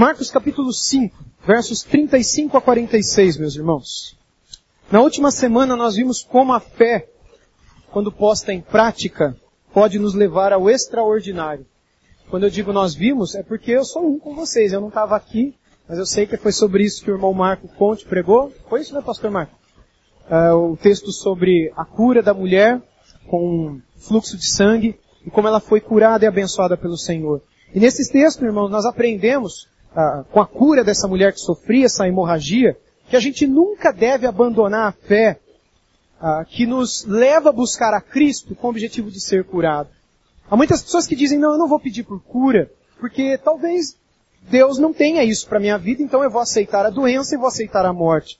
Marcos capítulo 5, versos 35 a 46, meus irmãos. Na última semana nós vimos como a fé, quando posta em prática, pode nos levar ao extraordinário. Quando eu digo nós vimos, é porque eu sou um com vocês. Eu não estava aqui, mas eu sei que foi sobre isso que o irmão Marco Conte pregou. Foi isso, né, pastor Marco? Uh, o texto sobre a cura da mulher com fluxo de sangue e como ela foi curada e abençoada pelo Senhor. E nesse texto, irmãos, nós aprendemos com a cura dessa mulher que sofria essa hemorragia, que a gente nunca deve abandonar a fé uh, que nos leva a buscar a Cristo com o objetivo de ser curado. Há muitas pessoas que dizem, não, eu não vou pedir por cura, porque talvez Deus não tenha isso para minha vida, então eu vou aceitar a doença e vou aceitar a morte.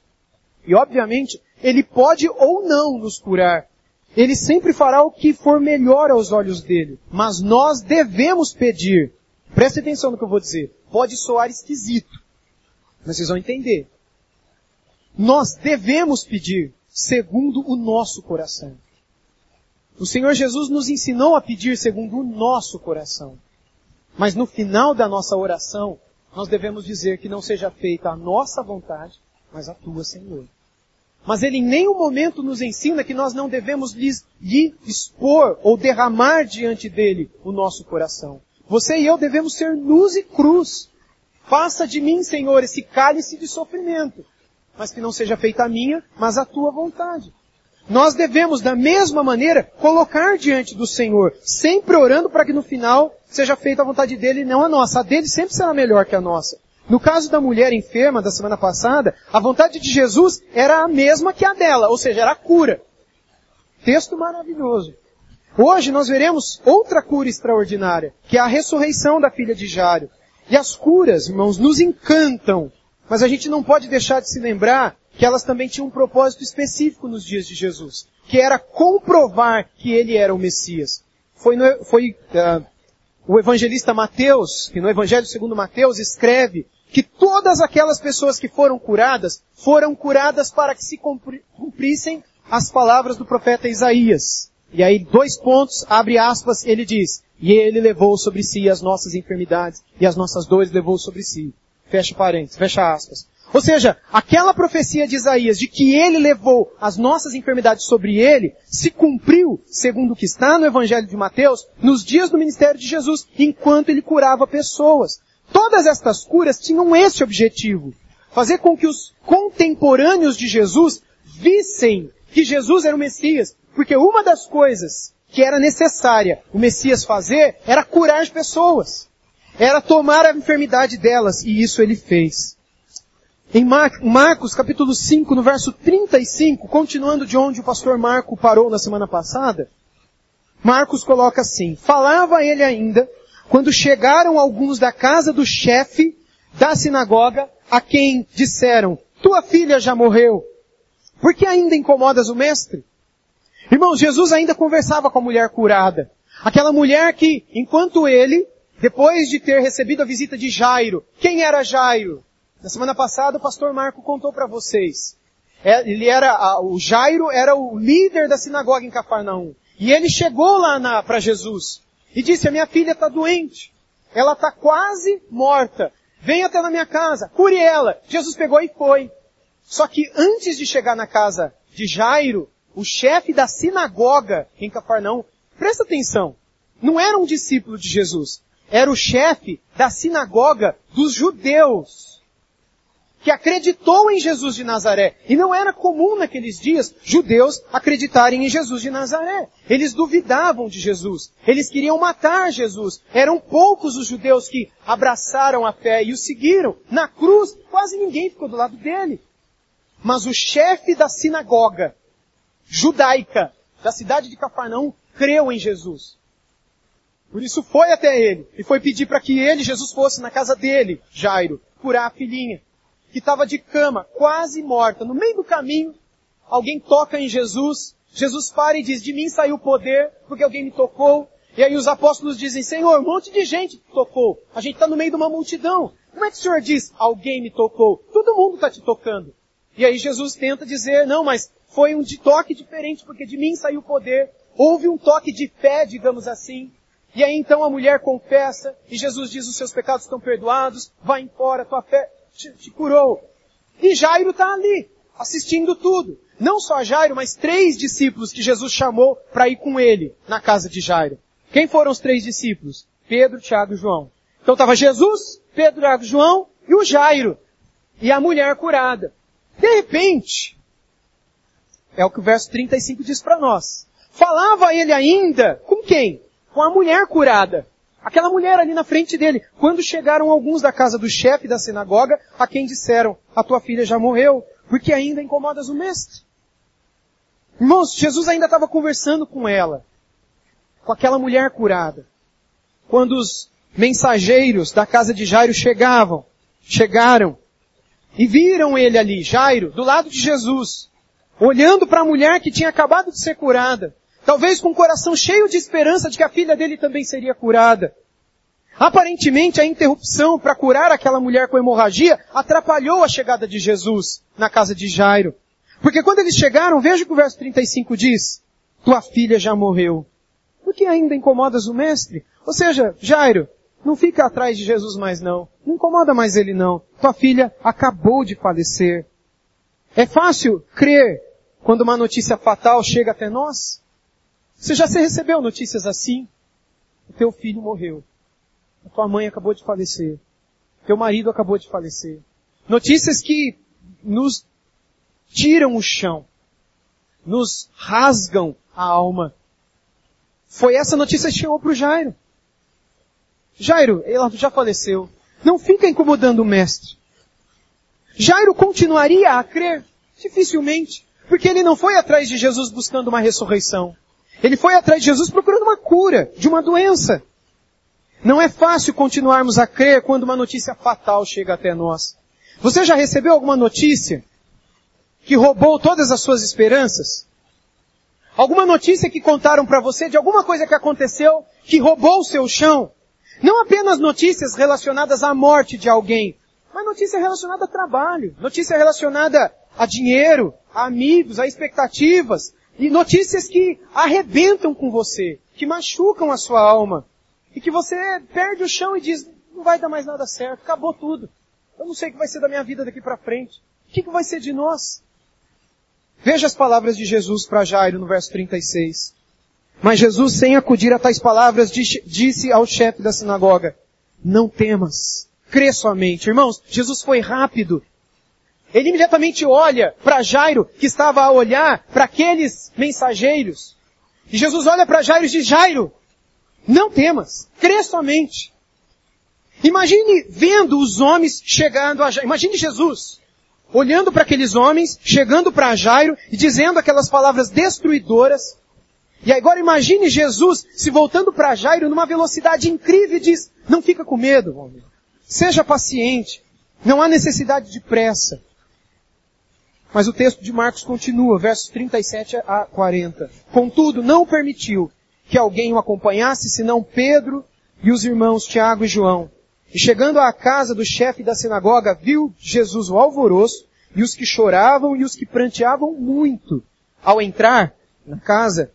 E obviamente, Ele pode ou não nos curar. Ele sempre fará o que for melhor aos olhos dele. Mas nós devemos pedir. Preste atenção no que eu vou dizer. Pode soar esquisito. Mas vocês vão entender. Nós devemos pedir segundo o nosso coração. O Senhor Jesus nos ensinou a pedir segundo o nosso coração. Mas no final da nossa oração, nós devemos dizer que não seja feita a nossa vontade, mas a tua, Senhor. Mas ele em nenhum momento nos ensina que nós não devemos lhe expor ou derramar diante dele o nosso coração. Você e eu devemos ser luz e cruz. Faça de mim, Senhor, esse cálice de sofrimento, mas que não seja feita a minha, mas a tua vontade. Nós devemos, da mesma maneira, colocar diante do Senhor, sempre orando para que no final seja feita a vontade dele e não a nossa. A dele sempre será melhor que a nossa. No caso da mulher enferma da semana passada, a vontade de Jesus era a mesma que a dela, ou seja, era a cura. Texto maravilhoso. Hoje nós veremos outra cura extraordinária, que é a ressurreição da filha de Jário. E as curas, irmãos, nos encantam, mas a gente não pode deixar de se lembrar que elas também tinham um propósito específico nos dias de Jesus, que era comprovar que ele era o Messias. Foi, no, foi uh, o evangelista Mateus, que no Evangelho segundo Mateus escreve que todas aquelas pessoas que foram curadas, foram curadas para que se cumprissem as palavras do profeta Isaías. E aí, dois pontos, abre aspas, ele diz, e ele levou sobre si as nossas enfermidades, e as nossas dores levou sobre si. Fecha parênteses, fecha aspas. Ou seja, aquela profecia de Isaías de que ele levou as nossas enfermidades sobre ele, se cumpriu, segundo o que está no Evangelho de Mateus, nos dias do ministério de Jesus, enquanto ele curava pessoas. Todas estas curas tinham esse objetivo. Fazer com que os contemporâneos de Jesus vissem que Jesus era o Messias. Porque uma das coisas que era necessária o Messias fazer era curar as pessoas. Era tomar a enfermidade delas. E isso ele fez. Em Marcos capítulo 5, no verso 35, continuando de onde o pastor Marco parou na semana passada, Marcos coloca assim, falava ele ainda, quando chegaram alguns da casa do chefe da sinagoga, a quem disseram, tua filha já morreu, por que ainda incomodas o mestre? Irmãos, Jesus ainda conversava com a mulher curada. Aquela mulher que, enquanto ele, depois de ter recebido a visita de Jairo, quem era Jairo? Na semana passada o pastor Marco contou para vocês. É, ele era, o Jairo era o líder da sinagoga em Cafarnaum. E ele chegou lá para Jesus e disse, a minha filha está doente. Ela está quase morta. Vem até na minha casa, cure ela. Jesus pegou e foi. Só que antes de chegar na casa de Jairo, o chefe da sinagoga em Cafarnaum, presta atenção, não era um discípulo de Jesus, era o chefe da sinagoga dos judeus que acreditou em Jesus de Nazaré. E não era comum naqueles dias judeus acreditarem em Jesus de Nazaré. Eles duvidavam de Jesus. Eles queriam matar Jesus. Eram poucos os judeus que abraçaram a fé e o seguiram. Na cruz, quase ninguém ficou do lado dele. Mas o chefe da sinagoga judaica da cidade de Cafarnaum creu em Jesus. Por isso foi até ele e foi pedir para que ele, Jesus, fosse na casa dele, Jairo, curar a filhinha que estava de cama, quase morta. No meio do caminho, alguém toca em Jesus. Jesus para e diz, de mim saiu o poder, porque alguém me tocou. E aí os apóstolos dizem, Senhor, um monte de gente tocou. A gente está no meio de uma multidão. Como é que o Senhor diz, alguém me tocou? Todo mundo está te tocando. E aí Jesus tenta dizer, não, mas foi um toque diferente, porque de mim saiu o poder. Houve um toque de fé, digamos assim. E aí então a mulher confessa e Jesus diz os seus pecados estão perdoados, vai embora, tua fé te, te curou. E Jairo está ali, assistindo tudo. Não só Jairo, mas três discípulos que Jesus chamou para ir com ele na casa de Jairo. Quem foram os três discípulos? Pedro, Tiago e João. Então estava Jesus, Pedro, Tiago e João e o Jairo. E a mulher curada. De repente, é o que o verso 35 diz para nós. Falava ele ainda com quem? Com a mulher curada. Aquela mulher ali na frente dele. Quando chegaram alguns da casa do chefe da sinagoga, a quem disseram, a tua filha já morreu, porque ainda incomodas o mestre. Irmãos, Jesus ainda estava conversando com ela, com aquela mulher curada. Quando os mensageiros da casa de Jairo chegavam, chegaram, e viram ele ali, Jairo, do lado de Jesus, olhando para a mulher que tinha acabado de ser curada, talvez com o coração cheio de esperança de que a filha dele também seria curada. Aparentemente a interrupção para curar aquela mulher com hemorragia atrapalhou a chegada de Jesus na casa de Jairo. Porque quando eles chegaram, veja o que o verso 35 diz, tua filha já morreu. Por que ainda incomodas o mestre? Ou seja, Jairo, não fica atrás de Jesus mais não. Não incomoda mais ele não. Tua filha acabou de falecer. É fácil crer quando uma notícia fatal chega até nós? Você já recebeu notícias assim? O teu filho morreu. A tua mãe acabou de falecer. Teu marido acabou de falecer. Notícias que nos tiram o chão. Nos rasgam a alma. Foi essa notícia que chegou para o Jairo. Jairo, ela já faleceu. Não fica incomodando o mestre. Jairo continuaria a crer? Dificilmente. Porque ele não foi atrás de Jesus buscando uma ressurreição. Ele foi atrás de Jesus procurando uma cura de uma doença. Não é fácil continuarmos a crer quando uma notícia fatal chega até nós. Você já recebeu alguma notícia que roubou todas as suas esperanças? Alguma notícia que contaram para você de alguma coisa que aconteceu que roubou o seu chão? Não apenas notícias relacionadas à morte de alguém, mas notícia relacionada a trabalho, notícia relacionada a dinheiro, a amigos, a expectativas, e notícias que arrebentam com você, que machucam a sua alma, e que você perde o chão e diz, não vai dar mais nada certo, acabou tudo. Eu não sei o que vai ser da minha vida daqui para frente. O que, que vai ser de nós? Veja as palavras de Jesus para Jairo no verso 36. Mas Jesus, sem acudir a tais palavras, disse ao chefe da sinagoga, não temas, crê somente. Irmãos, Jesus foi rápido. Ele imediatamente olha para Jairo, que estava a olhar para aqueles mensageiros. E Jesus olha para Jairo e diz, Jairo, não temas, crê somente. Imagine vendo os homens chegando a Jairo. Imagine Jesus olhando para aqueles homens, chegando para Jairo e dizendo aquelas palavras destruidoras e agora imagine Jesus se voltando para Jairo numa velocidade incrível e diz, não fica com medo, homem. Seja paciente. Não há necessidade de pressa. Mas o texto de Marcos continua, versos 37 a 40. Contudo, não permitiu que alguém o acompanhasse, senão Pedro e os irmãos Tiago e João. E chegando à casa do chefe da sinagoga, viu Jesus o alvoroço, e os que choravam e os que pranteavam muito. Ao entrar na casa,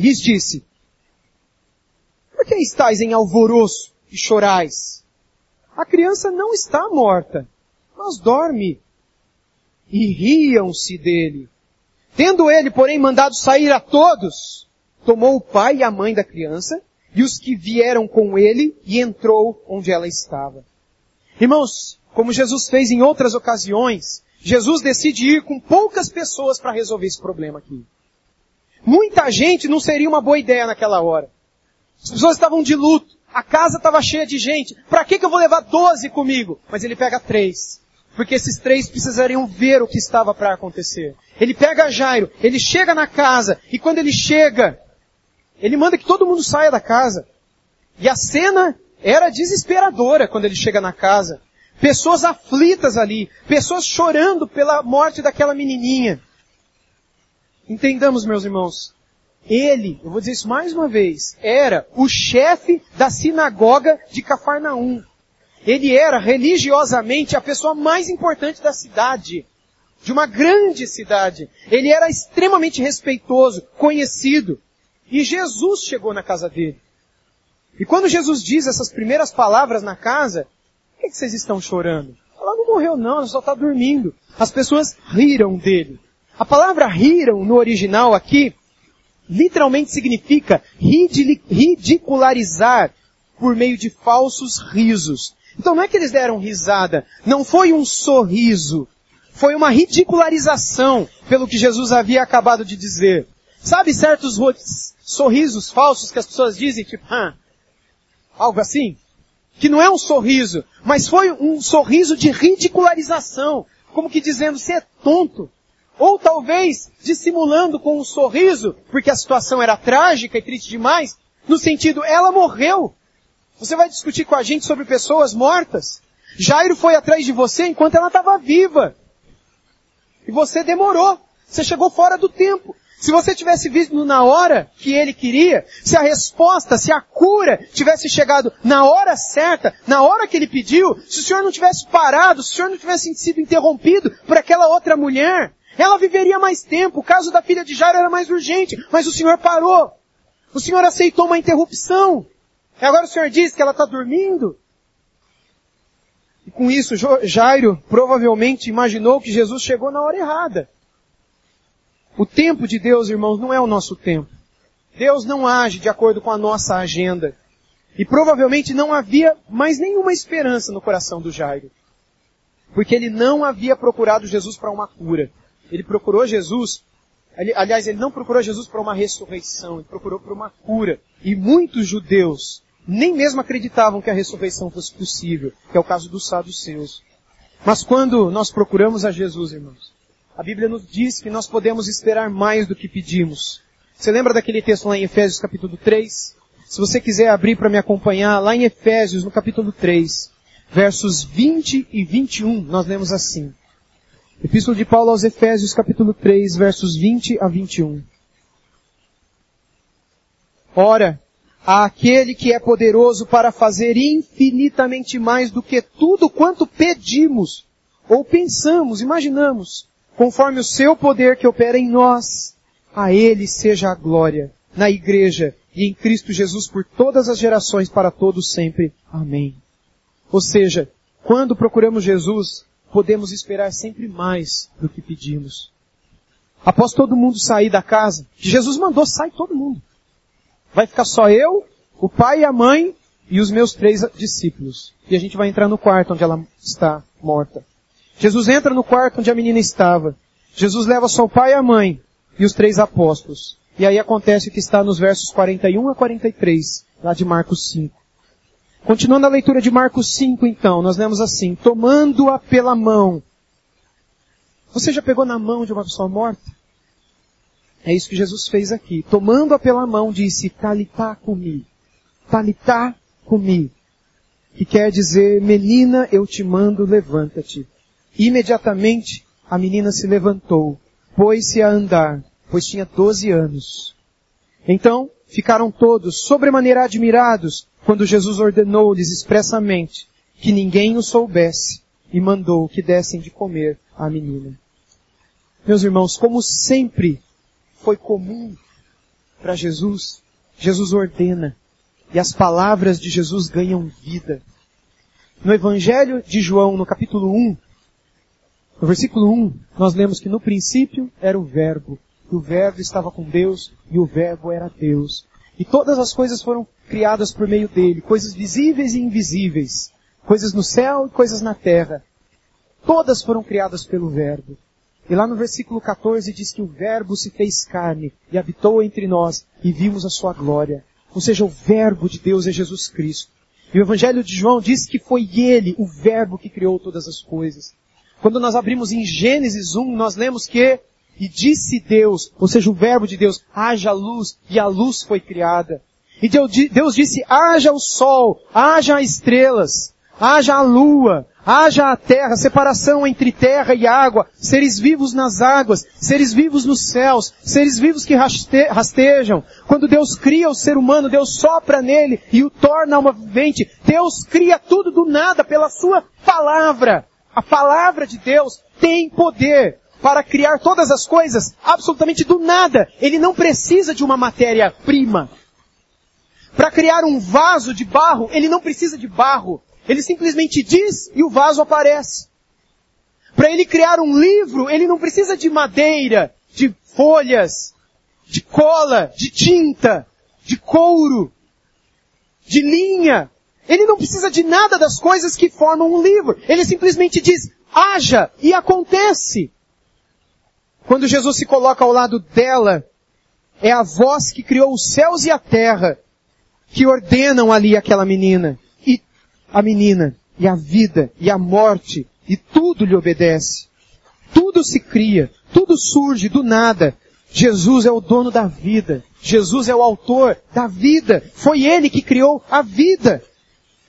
lhes disse, por que estáis em alvoroço e chorais? A criança não está morta, mas dorme. E riam-se dele. Tendo ele, porém, mandado sair a todos, tomou o pai e a mãe da criança e os que vieram com ele e entrou onde ela estava. Irmãos, como Jesus fez em outras ocasiões, Jesus decide ir com poucas pessoas para resolver esse problema aqui. Muita gente não seria uma boa ideia naquela hora. As pessoas estavam de luto. A casa estava cheia de gente. Para que, que eu vou levar doze comigo? Mas ele pega três. Porque esses três precisariam ver o que estava para acontecer. Ele pega Jairo, ele chega na casa, e quando ele chega, ele manda que todo mundo saia da casa. E a cena era desesperadora quando ele chega na casa. Pessoas aflitas ali, pessoas chorando pela morte daquela menininha. Entendamos, meus irmãos. Ele, eu vou dizer isso mais uma vez, era o chefe da sinagoga de Cafarnaum. Ele era religiosamente a pessoa mais importante da cidade. De uma grande cidade. Ele era extremamente respeitoso, conhecido. E Jesus chegou na casa dele. E quando Jesus diz essas primeiras palavras na casa, por que, que vocês estão chorando? Ela não morreu não, ela só está dormindo. As pessoas riram dele. A palavra riram no original aqui, literalmente significa ridicularizar por meio de falsos risos. Então não é que eles deram risada, não foi um sorriso, foi uma ridicularização pelo que Jesus havia acabado de dizer. Sabe certos sorrisos falsos que as pessoas dizem, tipo, ah, algo assim? Que não é um sorriso, mas foi um sorriso de ridicularização, como que dizendo, você é tonto. Ou talvez dissimulando com um sorriso, porque a situação era trágica e triste demais, no sentido, ela morreu. Você vai discutir com a gente sobre pessoas mortas? Jairo foi atrás de você enquanto ela estava viva. E você demorou. Você chegou fora do tempo. Se você tivesse visto na hora que ele queria, se a resposta, se a cura tivesse chegado na hora certa, na hora que ele pediu, se o senhor não tivesse parado, se o senhor não tivesse sido interrompido por aquela outra mulher, ela viveria mais tempo. O caso da filha de Jairo era mais urgente, mas o senhor parou. O senhor aceitou uma interrupção. E agora o senhor diz que ela está dormindo? E com isso, Jairo provavelmente imaginou que Jesus chegou na hora errada. O tempo de Deus, irmãos, não é o nosso tempo. Deus não age de acordo com a nossa agenda. E provavelmente não havia mais nenhuma esperança no coração do Jairo. Porque ele não havia procurado Jesus para uma cura. Ele procurou Jesus, aliás, ele não procurou Jesus para uma ressurreição, ele procurou para uma cura. E muitos judeus nem mesmo acreditavam que a ressurreição fosse possível, que é o caso dos saduceus. Mas quando nós procuramos a Jesus, irmãos, a Bíblia nos diz que nós podemos esperar mais do que pedimos. Você lembra daquele texto lá em Efésios capítulo 3? Se você quiser abrir para me acompanhar, lá em Efésios, no capítulo 3, versos 20 e 21, nós lemos assim. Epístola de Paulo aos Efésios, capítulo 3, versos 20 a 21. Ora, àquele que é poderoso para fazer infinitamente mais do que tudo quanto pedimos, ou pensamos, imaginamos, conforme o seu poder que opera em nós. A Ele seja a glória, na Igreja e em Cristo Jesus por todas as gerações, para todos sempre. Amém. Ou seja, quando procuramos Jesus, podemos esperar sempre mais do que pedimos. Após todo mundo sair da casa, Jesus mandou, sai todo mundo. Vai ficar só eu, o pai e a mãe e os meus três discípulos. E a gente vai entrar no quarto onde ela está morta. Jesus entra no quarto onde a menina estava. Jesus leva só o pai e a mãe e os três apóstolos. E aí acontece o que está nos versos 41 a 43, lá de Marcos 5. Continuando a leitura de Marcos 5, então, nós lemos assim, tomando-a pela mão. Você já pegou na mão de uma pessoa morta? É isso que Jesus fez aqui. Tomando-a pela mão, disse, talitá comi. Talitá comi. Que quer dizer, menina, eu te mando, levanta-te. Imediatamente a menina se levantou, pôs-se a andar, pois tinha doze anos. Então ficaram todos sobremaneira admirados quando Jesus ordenou-lhes expressamente que ninguém o soubesse e mandou que dessem de comer à menina. Meus irmãos, como sempre foi comum para Jesus, Jesus ordena e as palavras de Jesus ganham vida. No Evangelho de João, no capítulo 1, no versículo 1, nós lemos que no princípio era o Verbo, e o Verbo estava com Deus, e o Verbo era Deus. E todas as coisas foram criadas por meio dele, coisas visíveis e invisíveis, coisas no céu e coisas na terra. Todas foram criadas pelo Verbo. E lá no versículo 14 diz que o Verbo se fez carne e habitou entre nós e vimos a sua glória. Ou seja, o Verbo de Deus é Jesus Cristo. E o Evangelho de João diz que foi Ele, o Verbo, que criou todas as coisas. Quando nós abrimos em Gênesis 1, nós lemos que, e disse Deus, ou seja, o verbo de Deus, haja luz, e a luz foi criada. E Deus disse, haja o sol, haja estrelas, haja a lua, haja a terra, separação entre terra e água, seres vivos nas águas, seres vivos nos céus, seres vivos que rastejam. Quando Deus cria o ser humano, Deus sopra nele e o torna alma vivente. Deus cria tudo do nada pela sua palavra. A palavra de Deus tem poder para criar todas as coisas absolutamente do nada. Ele não precisa de uma matéria-prima. Para criar um vaso de barro, ele não precisa de barro. Ele simplesmente diz e o vaso aparece. Para ele criar um livro, ele não precisa de madeira, de folhas, de cola, de tinta, de couro, de linha. Ele não precisa de nada das coisas que formam um livro. Ele simplesmente diz, haja e acontece. Quando Jesus se coloca ao lado dela, é a voz que criou os céus e a terra que ordenam ali aquela menina. E a menina, e a vida, e a morte, e tudo lhe obedece. Tudo se cria, tudo surge do nada. Jesus é o dono da vida. Jesus é o autor da vida. Foi Ele que criou a vida.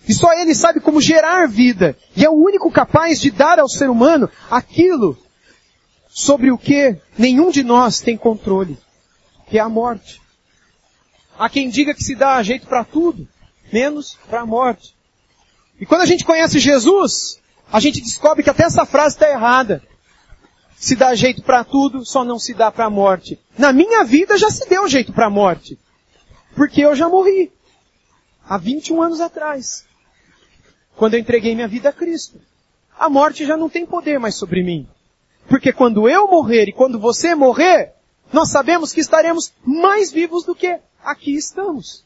E só Ele sabe como gerar vida. E é o único capaz de dar ao ser humano aquilo sobre o que nenhum de nós tem controle, que é a morte. Há quem diga que se dá jeito para tudo, menos para a morte. E quando a gente conhece Jesus, a gente descobre que até essa frase está errada. Se dá jeito para tudo, só não se dá para a morte. Na minha vida já se deu jeito para a morte. Porque eu já morri. Há 21 anos atrás. Quando eu entreguei minha vida a Cristo. A morte já não tem poder mais sobre mim. Porque quando eu morrer e quando você morrer, nós sabemos que estaremos mais vivos do que aqui estamos.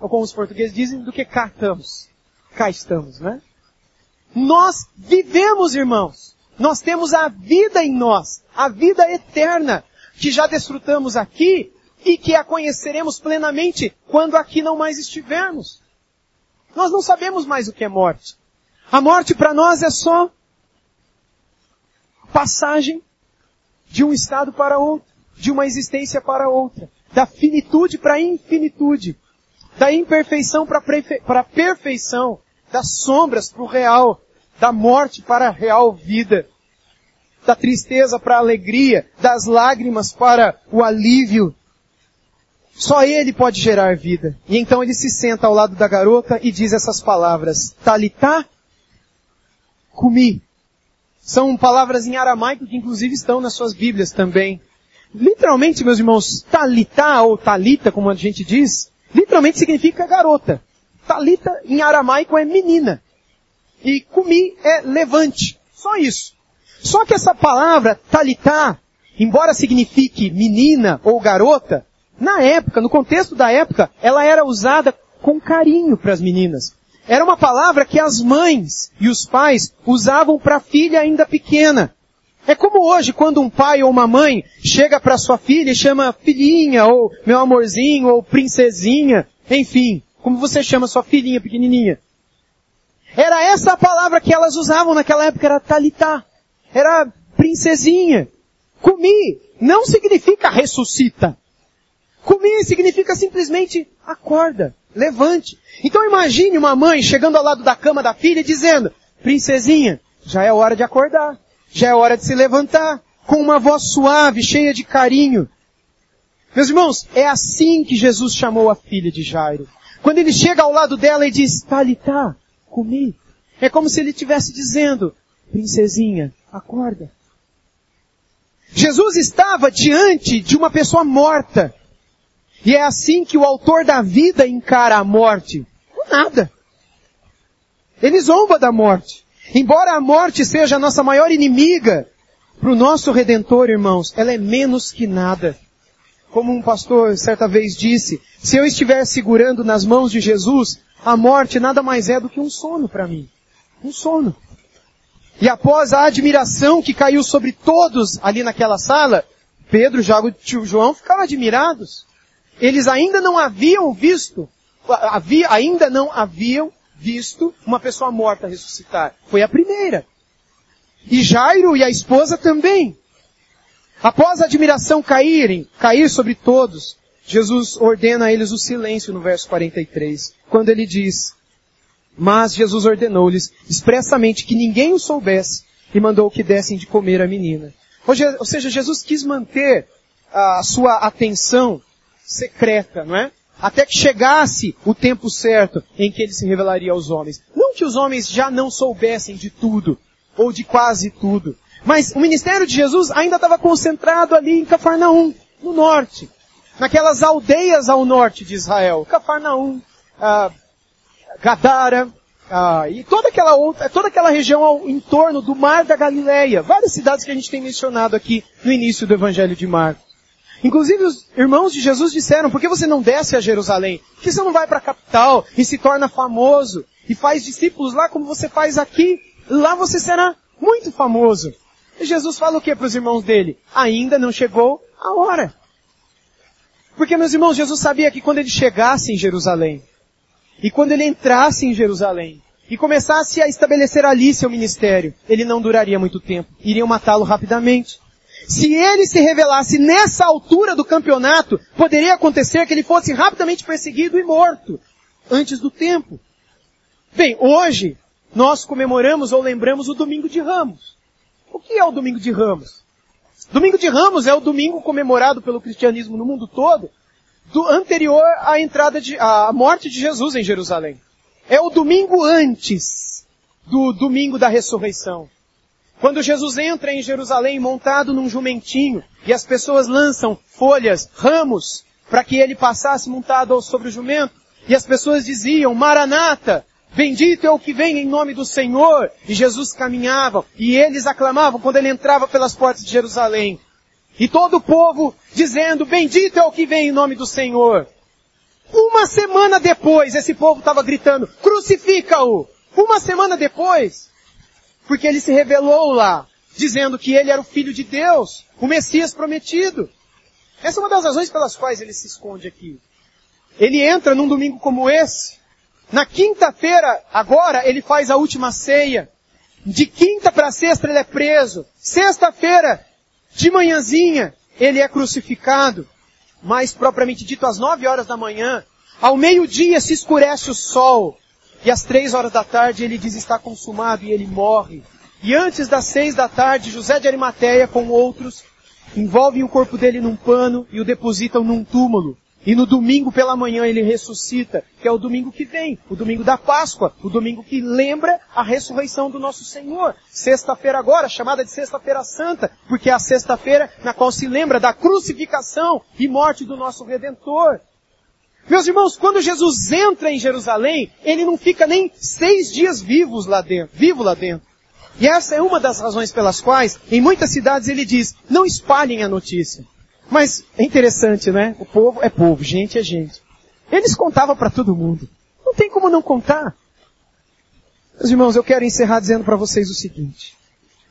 Ou como os portugueses dizem, do que cá estamos. Cá estamos, né? Nós vivemos, irmãos. Nós temos a vida em nós, a vida eterna, que já desfrutamos aqui e que a conheceremos plenamente quando aqui não mais estivermos. Nós não sabemos mais o que é morte. A morte para nós é só passagem de um estado para outro, de uma existência para outra, da finitude para a infinitude, da imperfeição para a perfeição, das sombras para o real, da morte para a real vida, da tristeza para a alegria, das lágrimas para o alívio. Só ele pode gerar vida. E então ele se senta ao lado da garota e diz essas palavras: Talitá, comi. São palavras em aramaico que inclusive estão nas suas Bíblias também. Literalmente, meus irmãos, talitá ou talita, como a gente diz, literalmente significa garota. Talita em aramaico é menina. E comi é levante. Só isso. Só que essa palavra talitá, embora signifique menina ou garota, na época, no contexto da época, ela era usada com carinho para as meninas. Era uma palavra que as mães e os pais usavam para a filha ainda pequena. É como hoje, quando um pai ou uma mãe chega para sua filha e chama filhinha, ou meu amorzinho, ou princesinha, enfim, como você chama sua filhinha pequenininha. Era essa a palavra que elas usavam naquela época, era talitá. Era princesinha. Comi não significa ressuscita. Comi significa simplesmente acorda, levante. Então imagine uma mãe chegando ao lado da cama da filha dizendo, princesinha, já é hora de acordar. Já é hora de se levantar. Com uma voz suave, cheia de carinho. Meus irmãos, é assim que Jesus chamou a filha de Jairo. Quando ele chega ao lado dela e diz, Talitá, comi. É como se ele estivesse dizendo, princesinha, acorda. Jesus estava diante de uma pessoa morta. E é assim que o autor da vida encara a morte. Com nada. Ele zomba da morte. Embora a morte seja a nossa maior inimiga, para o nosso Redentor, irmãos, ela é menos que nada. Como um pastor certa vez disse, se eu estiver segurando nas mãos de Jesus, a morte nada mais é do que um sono para mim. Um sono. E após a admiração que caiu sobre todos ali naquela sala, Pedro, Jago e João ficaram admirados. Eles ainda não haviam visto, havia, ainda não haviam visto uma pessoa morta ressuscitar. Foi a primeira. E Jairo e a esposa também. Após a admiração caírem, cair sobre todos, Jesus ordena a eles o silêncio no verso 43, quando ele diz, mas Jesus ordenou-lhes expressamente que ninguém o soubesse e mandou que dessem de comer a menina. Ou seja, Jesus quis manter a sua atenção secreta, não é? Até que chegasse o tempo certo em que ele se revelaria aos homens. Não que os homens já não soubessem de tudo, ou de quase tudo, mas o ministério de Jesus ainda estava concentrado ali em Cafarnaum, no norte. naquelas aldeias ao norte de Israel, Cafarnaum, ah, Gadara, ah, e toda aquela outra, toda aquela região ao, em torno do Mar da Galileia, várias cidades que a gente tem mencionado aqui no início do Evangelho de Marcos. Inclusive os irmãos de Jesus disseram, por que você não desce a Jerusalém? Por que você não vai para a capital e se torna famoso e faz discípulos lá como você faz aqui? Lá você será muito famoso. E Jesus fala o que para os irmãos dele? Ainda não chegou a hora. Porque, meus irmãos, Jesus sabia que quando ele chegasse em Jerusalém, e quando ele entrasse em Jerusalém, e começasse a estabelecer ali seu ministério, ele não duraria muito tempo. Iriam matá-lo rapidamente. Se ele se revelasse nessa altura do campeonato, poderia acontecer que ele fosse rapidamente perseguido e morto, antes do tempo. Bem, hoje, nós comemoramos ou lembramos o Domingo de Ramos. O que é o Domingo de Ramos? Domingo de Ramos é o domingo comemorado pelo cristianismo no mundo todo, do anterior à entrada de, à morte de Jesus em Jerusalém. É o domingo antes do domingo da ressurreição. Quando Jesus entra em Jerusalém montado num jumentinho e as pessoas lançam folhas, ramos, para que ele passasse montado sobre o jumento, e as pessoas diziam, Maranata, bendito é o que vem em nome do Senhor, e Jesus caminhava, e eles aclamavam quando ele entrava pelas portas de Jerusalém. E todo o povo dizendo, bendito é o que vem em nome do Senhor. Uma semana depois, esse povo estava gritando, crucifica-o! Uma semana depois, porque ele se revelou lá, dizendo que ele era o Filho de Deus, o Messias prometido. Essa é uma das razões pelas quais ele se esconde aqui. Ele entra num domingo como esse. Na quinta-feira, agora, ele faz a última ceia. De quinta para sexta ele é preso. Sexta-feira, de manhãzinha, ele é crucificado. Mais propriamente dito, às nove horas da manhã, ao meio-dia se escurece o sol. E às três horas da tarde ele diz está consumado e ele morre. E antes das seis da tarde, José de Arimateia com outros envolvem o corpo dele num pano e o depositam num túmulo. E no domingo pela manhã ele ressuscita, que é o domingo que vem, o domingo da Páscoa, o domingo que lembra a ressurreição do nosso Senhor. Sexta-feira agora, chamada de Sexta-feira Santa, porque é a sexta-feira na qual se lembra da crucificação e morte do nosso Redentor. Meus irmãos, quando Jesus entra em Jerusalém, ele não fica nem seis dias vivos lá dentro, vivo lá dentro. E essa é uma das razões pelas quais, em muitas cidades ele diz, não espalhem a notícia. Mas é interessante, né? O povo é povo, gente é gente. Eles contavam para todo mundo. Não tem como não contar. Meus irmãos, eu quero encerrar dizendo para vocês o seguinte.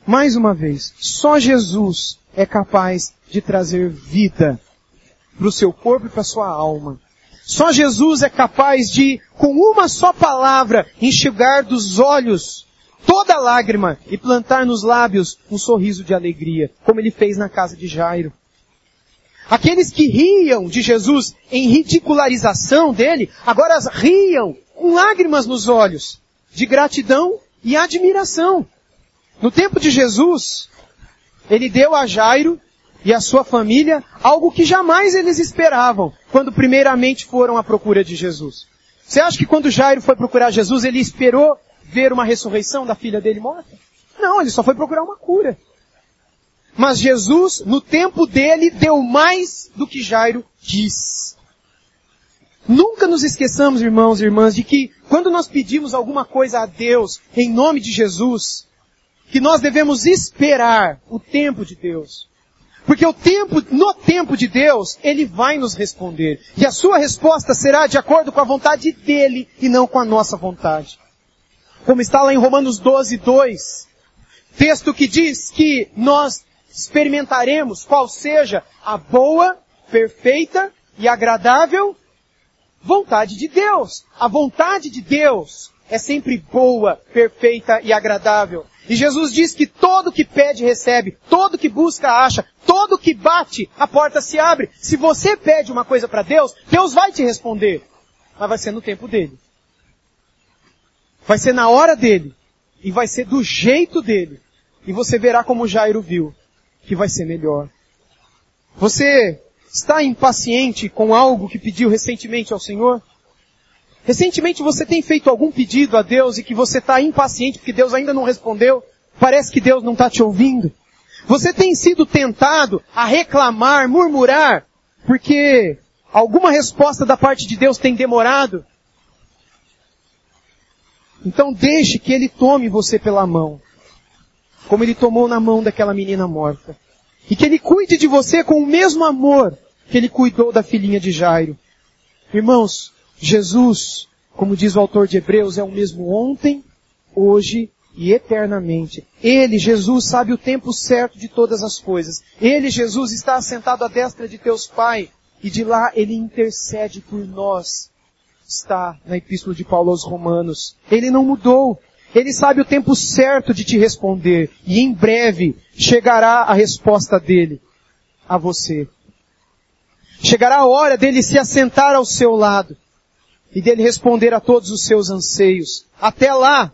Mais uma vez, só Jesus é capaz de trazer vida para o seu corpo e para a sua alma. Só Jesus é capaz de, com uma só palavra, enxugar dos olhos toda lágrima e plantar nos lábios um sorriso de alegria, como ele fez na casa de Jairo. Aqueles que riam de Jesus em ridicularização dele, agora riam com lágrimas nos olhos, de gratidão e admiração. No tempo de Jesus, ele deu a Jairo e a sua família algo que jamais eles esperavam quando primeiramente foram à procura de Jesus. Você acha que quando Jairo foi procurar Jesus, ele esperou ver uma ressurreição da filha dele morta? Não, ele só foi procurar uma cura. Mas Jesus, no tempo dele, deu mais do que Jairo quis. Nunca nos esqueçamos, irmãos e irmãs, de que quando nós pedimos alguma coisa a Deus em nome de Jesus, que nós devemos esperar o tempo de Deus. Porque o tempo, no tempo de Deus, Ele vai nos responder. E a sua resposta será de acordo com a vontade dEle e não com a nossa vontade. Como está lá em Romanos 12, 2. Texto que diz que nós experimentaremos qual seja a boa, perfeita e agradável vontade de Deus. A vontade de Deus é sempre boa, perfeita e agradável. E Jesus diz que todo que pede recebe, todo que busca acha, todo que bate a porta se abre. Se você pede uma coisa para Deus, Deus vai te responder. Mas vai ser no tempo dele. Vai ser na hora dele. E vai ser do jeito dele. E você verá como Jairo viu que vai ser melhor. Você está impaciente com algo que pediu recentemente ao Senhor? Recentemente você tem feito algum pedido a Deus e que você está impaciente porque Deus ainda não respondeu? Parece que Deus não está te ouvindo. Você tem sido tentado a reclamar, murmurar porque alguma resposta da parte de Deus tem demorado, então deixe que Ele tome você pela mão, como Ele tomou na mão daquela menina morta. E que Ele cuide de você com o mesmo amor que Ele cuidou da filhinha de Jairo. Irmãos, Jesus, como diz o autor de Hebreus, é o mesmo ontem, hoje e eternamente. Ele, Jesus, sabe o tempo certo de todas as coisas. Ele, Jesus, está assentado à destra de Teus Pai e de lá Ele intercede por nós. Está na Epístola de Paulo aos Romanos. Ele não mudou. Ele sabe o tempo certo de te responder e em breve chegará a resposta dele a você. Chegará a hora dele se assentar ao seu lado e dele responder a todos os seus anseios. Até lá,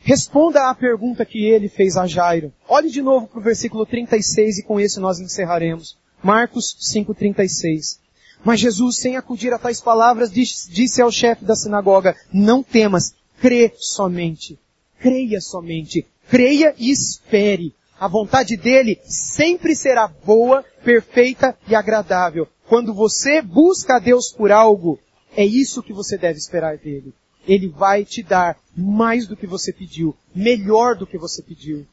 responda à pergunta que ele fez a Jairo. Olhe de novo para o versículo 36 e com esse nós encerraremos. Marcos 5:36. Mas Jesus, sem acudir a tais palavras, disse ao chefe da sinagoga, não temas, crê somente. Creia somente. Creia e espere. A vontade dele sempre será boa, perfeita e agradável. Quando você busca a Deus por algo, é isso que você deve esperar dele. Ele vai te dar mais do que você pediu, melhor do que você pediu.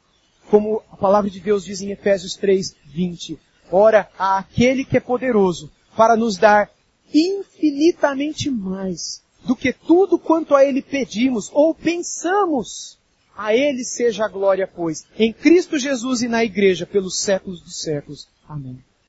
Como a palavra de Deus diz em Efésios 3, 20. Ora, a aquele que é poderoso para nos dar infinitamente mais do que tudo quanto a ele pedimos ou pensamos a Ele seja a glória, pois, em Cristo Jesus e na Igreja, pelos séculos dos séculos. Amém.